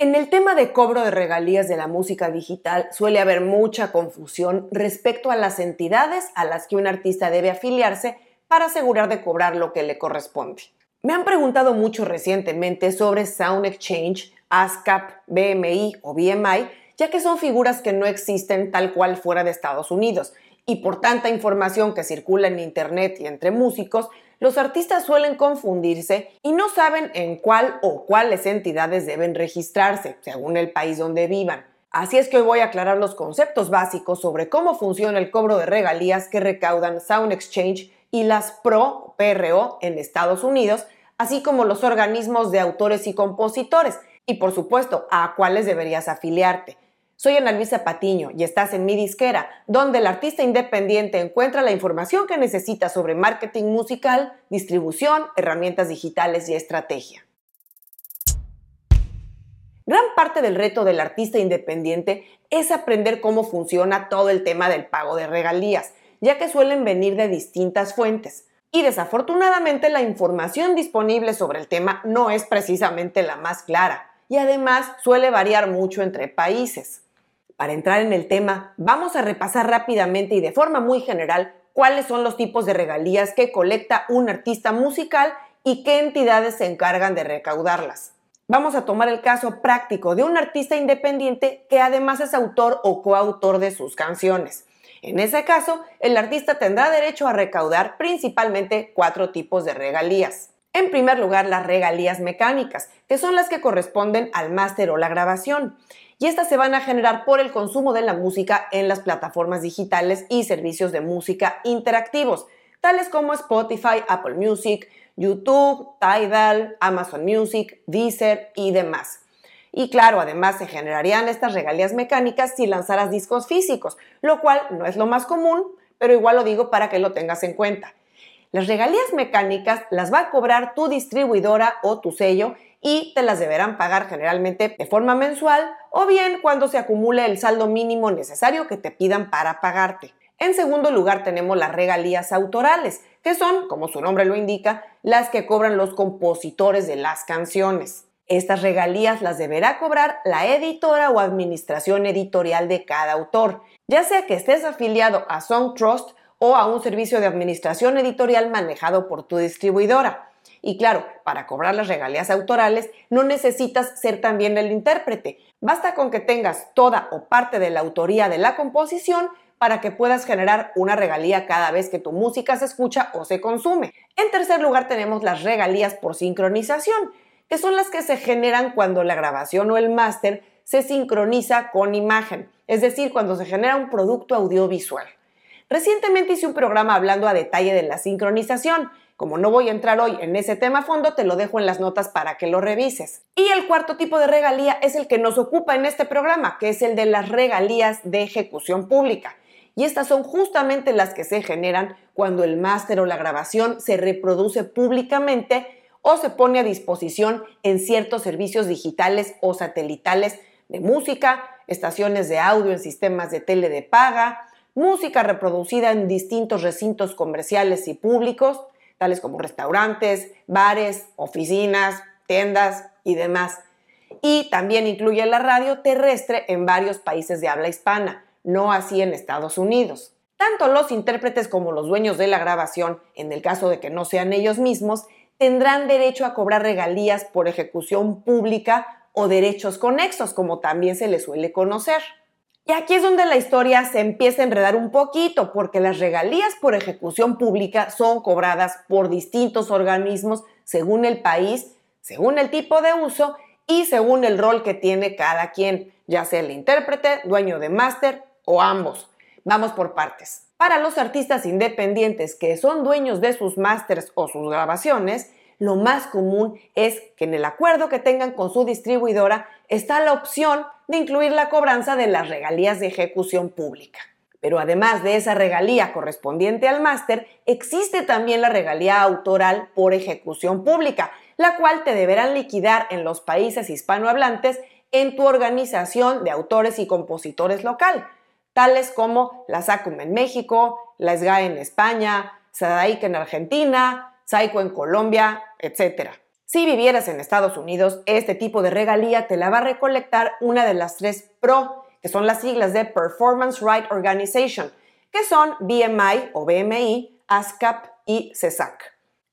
En el tema de cobro de regalías de la música digital suele haber mucha confusión respecto a las entidades a las que un artista debe afiliarse para asegurar de cobrar lo que le corresponde. Me han preguntado mucho recientemente sobre Sound Exchange, ASCAP, BMI o BMI, ya que son figuras que no existen tal cual fuera de Estados Unidos, y por tanta información que circula en Internet y entre músicos, los artistas suelen confundirse y no saben en cuál o cuáles entidades deben registrarse, según el país donde vivan. Así es que hoy voy a aclarar los conceptos básicos sobre cómo funciona el cobro de regalías que recaudan Sound Exchange y las PRO, PRO en Estados Unidos, así como los organismos de autores y compositores, y por supuesto a cuáles deberías afiliarte. Soy Ana Luisa Patiño y estás en mi disquera, donde el artista independiente encuentra la información que necesita sobre marketing musical, distribución, herramientas digitales y estrategia. Gran parte del reto del artista independiente es aprender cómo funciona todo el tema del pago de regalías, ya que suelen venir de distintas fuentes. Y desafortunadamente la información disponible sobre el tema no es precisamente la más clara, y además suele variar mucho entre países. Para entrar en el tema, vamos a repasar rápidamente y de forma muy general cuáles son los tipos de regalías que colecta un artista musical y qué entidades se encargan de recaudarlas. Vamos a tomar el caso práctico de un artista independiente que además es autor o coautor de sus canciones. En ese caso, el artista tendrá derecho a recaudar principalmente cuatro tipos de regalías. En primer lugar, las regalías mecánicas, que son las que corresponden al máster o la grabación y estas se van a generar por el consumo de la música en las plataformas digitales y servicios de música interactivos, tales como Spotify, Apple Music, YouTube, Tidal, Amazon Music, Deezer y demás. Y claro, además se generarían estas regalías mecánicas si lanzaras discos físicos, lo cual no es lo más común, pero igual lo digo para que lo tengas en cuenta. Las regalías mecánicas las va a cobrar tu distribuidora o tu sello y te las deberán pagar generalmente de forma mensual o bien cuando se acumule el saldo mínimo necesario que te pidan para pagarte. En segundo lugar tenemos las regalías autorales, que son, como su nombre lo indica, las que cobran los compositores de las canciones. Estas regalías las deberá cobrar la editora o administración editorial de cada autor, ya sea que estés afiliado a Song Trust o a un servicio de administración editorial manejado por tu distribuidora. Y claro, para cobrar las regalías autorales no necesitas ser también el intérprete. Basta con que tengas toda o parte de la autoría de la composición para que puedas generar una regalía cada vez que tu música se escucha o se consume. En tercer lugar tenemos las regalías por sincronización, que son las que se generan cuando la grabación o el máster se sincroniza con imagen, es decir, cuando se genera un producto audiovisual. Recientemente hice un programa hablando a detalle de la sincronización como no voy a entrar hoy en ese tema a fondo, te lo dejo en las notas para que lo revises. Y el cuarto tipo de regalía es el que nos ocupa en este programa, que es el de las regalías de ejecución pública. Y estas son justamente las que se generan cuando el máster o la grabación se reproduce públicamente o se pone a disposición en ciertos servicios digitales o satelitales de música, estaciones de audio en sistemas de tele de paga, música reproducida en distintos recintos comerciales y públicos, tales como restaurantes, bares, oficinas, tiendas y demás. Y también incluye la radio terrestre en varios países de habla hispana, no así en Estados Unidos. Tanto los intérpretes como los dueños de la grabación, en el caso de que no sean ellos mismos, tendrán derecho a cobrar regalías por ejecución pública o derechos conexos, como también se les suele conocer. Y aquí es donde la historia se empieza a enredar un poquito, porque las regalías por ejecución pública son cobradas por distintos organismos según el país, según el tipo de uso y según el rol que tiene cada quien, ya sea el intérprete, dueño de máster o ambos. Vamos por partes. Para los artistas independientes que son dueños de sus másters o sus grabaciones, lo más común es que en el acuerdo que tengan con su distribuidora está la opción de incluir la cobranza de las regalías de ejecución pública. Pero además de esa regalía correspondiente al máster, existe también la regalía autoral por ejecución pública, la cual te deberán liquidar en los países hispanohablantes en tu organización de autores y compositores local, tales como la SACUM en México, la SGAE en España, SADAIC en Argentina, Saico en Colombia, etc. Si vivieras en Estados Unidos, este tipo de regalía te la va a recolectar una de las tres PRO, que son las siglas de Performance Right Organization, que son BMI o BMI, ASCAP y CESAC.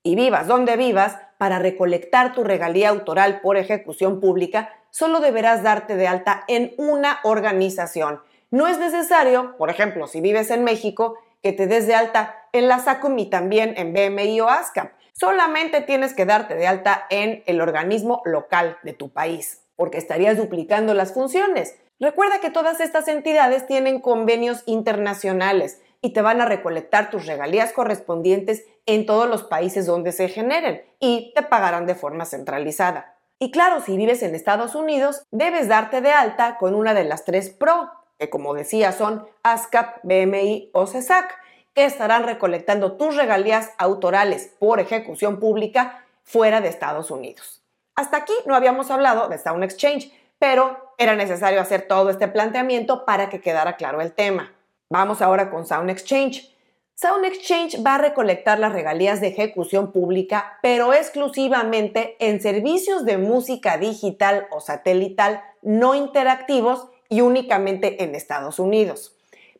Y vivas donde vivas, para recolectar tu regalía autoral por ejecución pública, solo deberás darte de alta en una organización. No es necesario, por ejemplo, si vives en México, que te des de alta en la SACOM y también en BMI o ASCAP solamente tienes que darte de alta en el organismo local de tu país, porque estarías duplicando las funciones. Recuerda que todas estas entidades tienen convenios internacionales y te van a recolectar tus regalías correspondientes en todos los países donde se generen y te pagarán de forma centralizada. Y claro, si vives en Estados Unidos, debes darte de alta con una de las tres PRO, que como decía son ASCAP, BMI o CESAC estarán recolectando tus regalías autorales por ejecución pública fuera de Estados Unidos. Hasta aquí no habíamos hablado de Sound Exchange, pero era necesario hacer todo este planteamiento para que quedara claro el tema. Vamos ahora con Sound Exchange. Sound Exchange va a recolectar las regalías de ejecución pública, pero exclusivamente en servicios de música digital o satelital no interactivos y únicamente en Estados Unidos.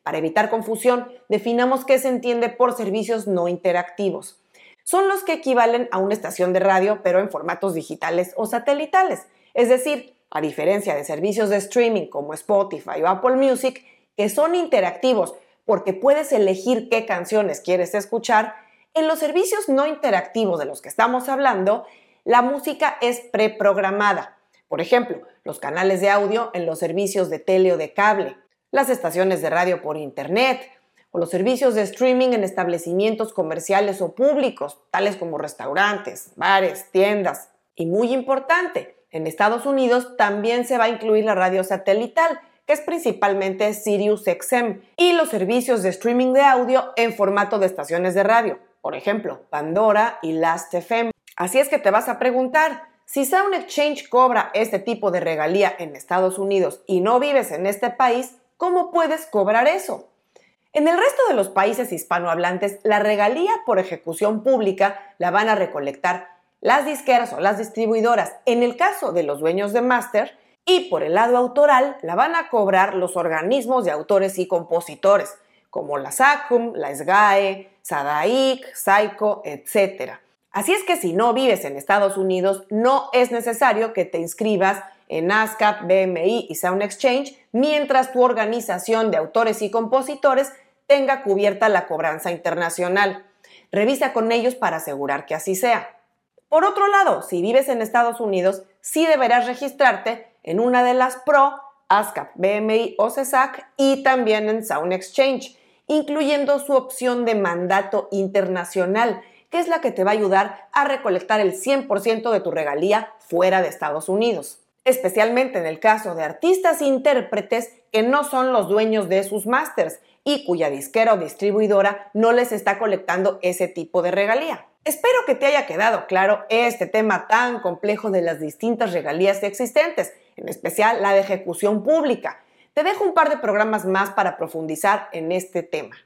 Para evitar confusión, definamos qué se entiende por servicios no interactivos. Son los que equivalen a una estación de radio, pero en formatos digitales o satelitales. Es decir, a diferencia de servicios de streaming como Spotify o Apple Music, que son interactivos porque puedes elegir qué canciones quieres escuchar, en los servicios no interactivos de los que estamos hablando, la música es preprogramada. Por ejemplo, los canales de audio en los servicios de tele o de cable, las estaciones de radio por Internet o los servicios de streaming en establecimientos comerciales o públicos, tales como restaurantes, bares, tiendas. Y muy importante, en Estados Unidos también se va a incluir la radio satelital, que es principalmente Sirius XM, y los servicios de streaming de audio en formato de estaciones de radio, por ejemplo, Pandora y Last.fm. Así es que te vas a preguntar, si Sound Exchange cobra este tipo de regalía en Estados Unidos y no vives en este país, ¿cómo puedes cobrar eso? En el resto de los países hispanohablantes, la regalía por ejecución pública la van a recolectar las disqueras o las distribuidoras. En el caso de los dueños de máster, y por el lado autoral, la van a cobrar los organismos de autores y compositores, como la SACUM, la SGAE, SADAIC, SAICO, etc. Así es que si no vives en Estados Unidos, no es necesario que te inscribas en ASCAP, BMI y Sound Exchange, mientras tu organización de autores y compositores tenga cubierta la cobranza internacional. Revisa con ellos para asegurar que así sea. Por otro lado, si vives en Estados Unidos, sí deberás registrarte en una de las PRO, ASCAP, BMI o CESAC y también en Sound Exchange, incluyendo su opción de mandato internacional, que es la que te va a ayudar a recolectar el 100% de tu regalía fuera de Estados Unidos especialmente en el caso de artistas e intérpretes que no son los dueños de sus másters y cuya disquera o distribuidora no les está colectando ese tipo de regalía. Espero que te haya quedado claro este tema tan complejo de las distintas regalías existentes, en especial la de ejecución pública. Te dejo un par de programas más para profundizar en este tema.